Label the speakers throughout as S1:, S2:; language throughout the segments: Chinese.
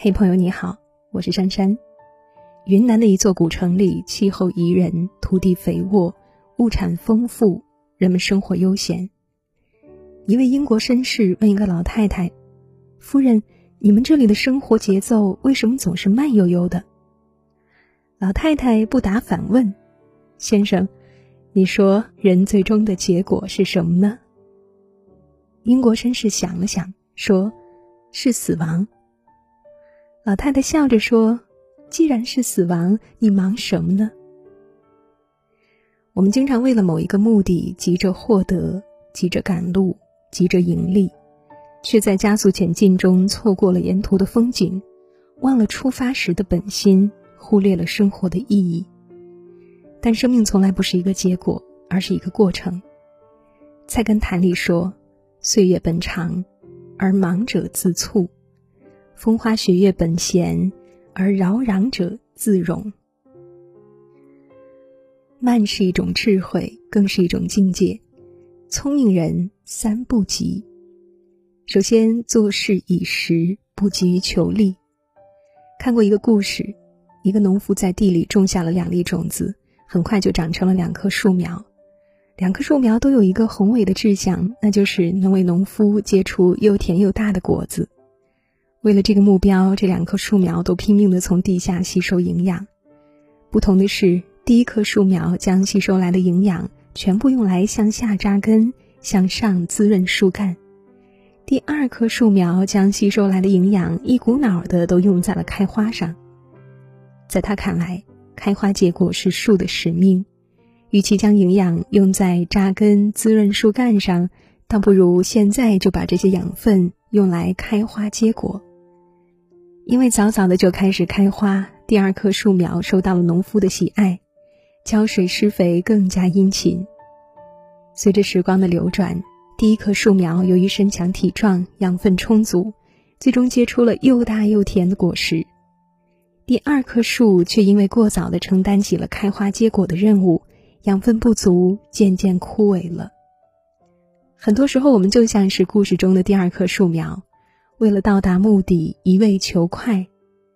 S1: 嘿，朋友你好，我是珊珊。云南的一座古城里，气候宜人，土地肥沃，物产丰富，人们生活悠闲。一位英国绅士问一个老太太：“夫人，你们这里的生活节奏为什么总是慢悠悠的？”老太太不答反问：“先生，你说人最终的结果是什么呢？”英国绅士想了想，说：“是死亡。”老太太笑着说：“既然是死亡，你忙什么呢？”我们经常为了某一个目的急着获得，急着赶路，急着盈利，却在加速前进中错过了沿途的风景，忘了出发时的本心，忽略了生活的意义。但生命从来不是一个结果，而是一个过程。菜根谭里说：“岁月本长，而忙者自促。”风花雪月本闲，而扰攘者自容。慢是一种智慧，更是一种境界。聪明人三不急：首先做事以时，不急于求利。看过一个故事，一个农夫在地里种下了两粒种子，很快就长成了两棵树苗。两棵树苗都有一个宏伟的志向，那就是能为农夫结出又甜又大的果子。为了这个目标，这两棵树苗都拼命地从地下吸收营养。不同的是，第一棵树苗将吸收来的营养全部用来向下扎根，向上滋润树干；第二棵树苗将吸收来的营养一股脑的都用在了开花上。在他看来，开花结果是树的使命，与其将营养用在扎根滋润树干上，倒不如现在就把这些养分用来开花结果。因为早早的就开始开花，第二棵树苗受到了农夫的喜爱，浇水施肥更加殷勤。随着时光的流转，第一棵树苗由于身强体壮、养分充足，最终结出了又大又甜的果实。第二棵树却因为过早的承担起了开花结果的任务，养分不足，渐渐枯萎了。很多时候，我们就像是故事中的第二棵树苗。为了到达目的，一味求快，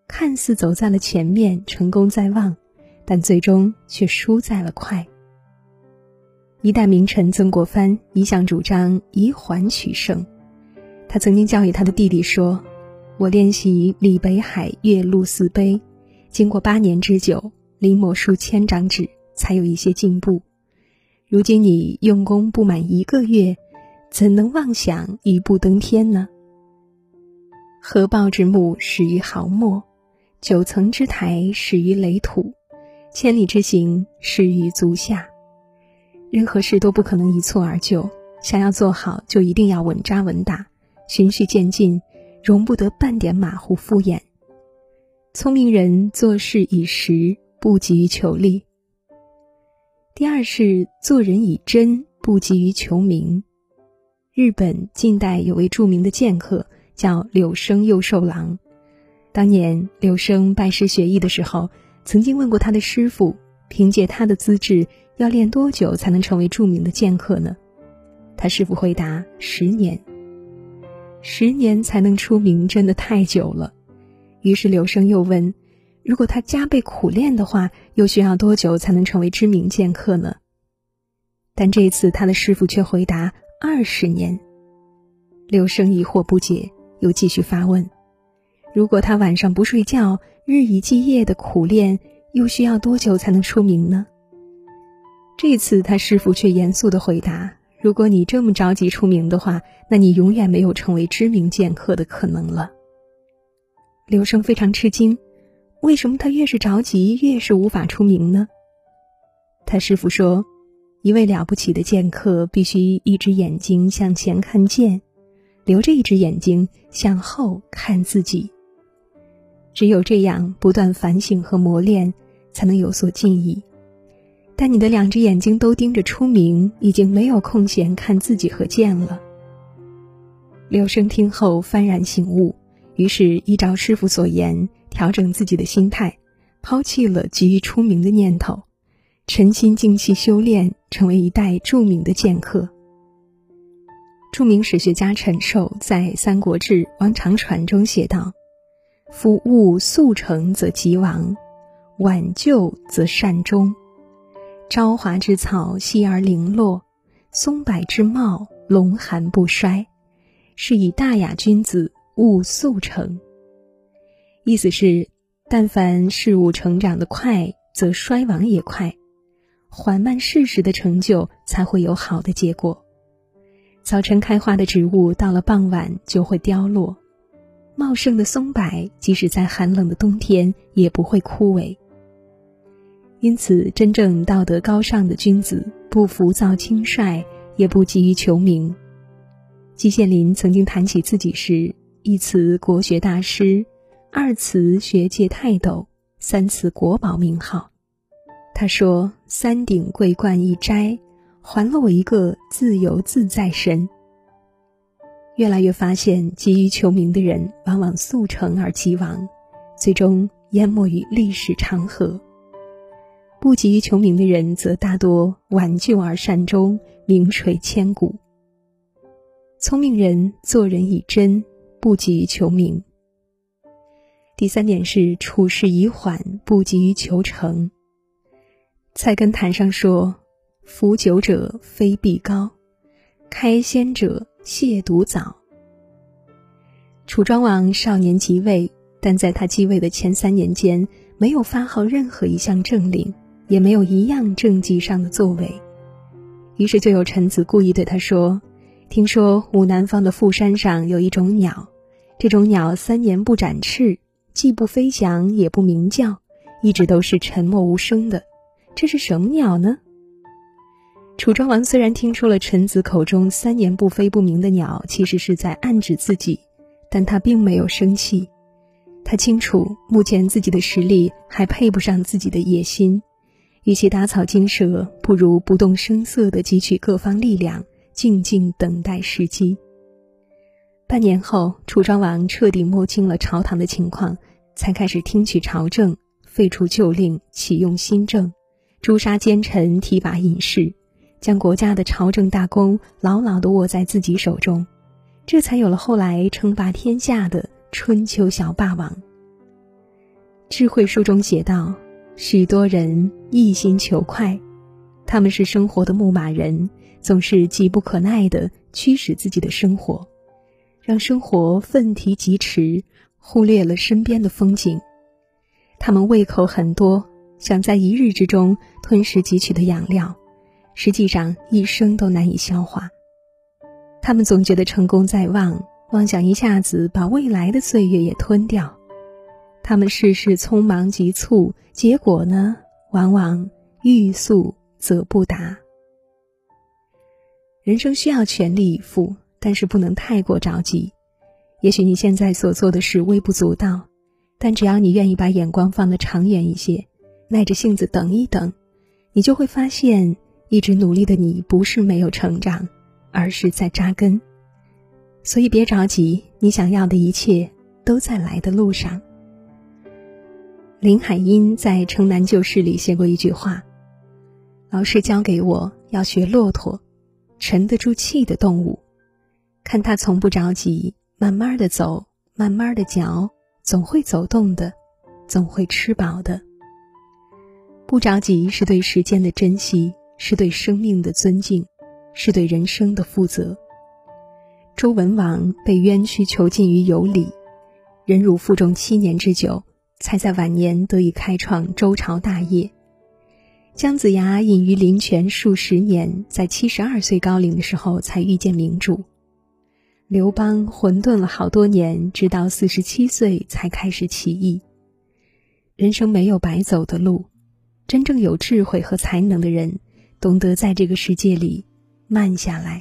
S1: 看似走在了前面，成功在望，但最终却输在了快。一代名臣曾国藩一向主张以缓取胜，他曾经教育他的弟弟说：“我练习李北海月露四碑，经过八年之久，临摹数千张纸，才有一些进步。如今你用功不满一个月，怎能妄想一步登天呢？”合抱之木，始于毫末；九层之台，始于垒土；千里之行，始于足下。任何事都不可能一蹴而就，想要做好，就一定要稳扎稳打，循序渐进，容不得半点马虎敷衍。聪明人做事以实，不急于求利。第二是做人以真，不急于求名。日本近代有位著名的剑客。叫柳生右寿郎。当年柳生拜师学艺的时候，曾经问过他的师傅：“凭借他的资质，要练多久才能成为著名的剑客呢？”他师傅回答：“十年。”十年才能出名，真的太久了。于是柳生又问：“如果他加倍苦练的话，又需要多久才能成为知名剑客呢？”但这次他的师傅却回答：“二十年。”柳生疑惑不解。又继续发问：“如果他晚上不睡觉，日以继夜的苦练，又需要多久才能出名呢？”这次他师傅却严肃的回答：“如果你这么着急出名的话，那你永远没有成为知名剑客的可能了。”刘生非常吃惊，为什么他越是着急，越是无法出名呢？他师傅说：“一位了不起的剑客，必须一只眼睛向前看剑。”留着一只眼睛向后看自己，只有这样不断反省和磨练，才能有所进益。但你的两只眼睛都盯着出名，已经没有空闲看自己和剑了。柳生听后幡然醒悟，于是依照师傅所言，调整自己的心态，抛弃了急于出名的念头，沉心静气修炼，成为一代著名的剑客。著名史学家陈寿在《三国志·王长传》中写道：“夫物速成则吉亡，晚就则善终。朝华之草，夕而零落；松柏之茂，龙寒不衰。是以大雅君子勿速成。意思是，但凡事物成长的快，则衰亡也快；缓慢适时的成就，才会有好的结果。早晨开花的植物，到了傍晚就会凋落；茂盛的松柏，即使在寒冷的冬天，也不会枯萎。因此，真正道德高尚的君子，不浮躁轻率，也不急于求名。季羡林曾经谈起自己时，一词国学大师，二词学界泰斗，三词国宝名号。他说：“三顶桂冠一摘，还了我一个自由自在身。”越来越发现，急于求名的人，往往速成而即亡，最终淹没于历史长河。不急于求名的人，则大多挽救而善终，名垂千古。聪明人做人以真，不急于求名。第三点是处事以缓，不急于求成。菜根谭上说：“服酒者非必高，开先者亵渎早。”楚庄王少年即位，但在他继位的前三年间，没有发号任何一项政令。也没有一样政绩上的作为，于是就有臣子故意对他说：“听说武南方的富山上有一种鸟，这种鸟三年不展翅，既不飞翔，也不鸣叫，一直都是沉默无声的。这是什么鸟呢？”楚庄王虽然听出了臣子口中三年不飞不鸣的鸟其实是在暗指自己，但他并没有生气。他清楚，目前自己的实力还配不上自己的野心。与其打草惊蛇，不如不动声色地汲取各方力量，静静等待时机。半年后，楚庄王彻底摸清了朝堂的情况，才开始听取朝政，废除旧令，启用新政，诛杀奸臣，提拔隐士，将国家的朝政大功牢牢地握在自己手中，这才有了后来称霸天下的春秋小霸王。智慧书中写道。许多人一心求快，他们是生活的牧马人，总是急不可耐地驱使自己的生活，让生活奋蹄疾驰，忽略了身边的风景。他们胃口很多，想在一日之中吞食汲取的养料，实际上一生都难以消化。他们总觉得成功在望，妄想一下子把未来的岁月也吞掉。他们事事匆忙急促，结果呢，往往欲速则不达。人生需要全力以赴，但是不能太过着急。也许你现在所做的事微不足道，但只要你愿意把眼光放得长远一些，耐着性子等一等，你就会发现，一直努力的你不是没有成长，而是在扎根。所以别着急，你想要的一切都在来的路上。林海音在《城南旧事》里写过一句话：“老师教给我要学骆驼，沉得住气的动物，看它从不着急，慢慢的走，慢慢的嚼，总会走动的，总会吃饱的。不着急是对时间的珍惜，是对生命的尊敬，是对人生的负责。”周文王被冤屈囚禁于有里，忍辱负重七年之久。才在晚年得以开创周朝大业。姜子牙隐于林泉数十年，在七十二岁高龄的时候才遇见明主。刘邦混沌了好多年，直到四十七岁才开始起义。人生没有白走的路，真正有智慧和才能的人，懂得在这个世界里
S2: 慢下来。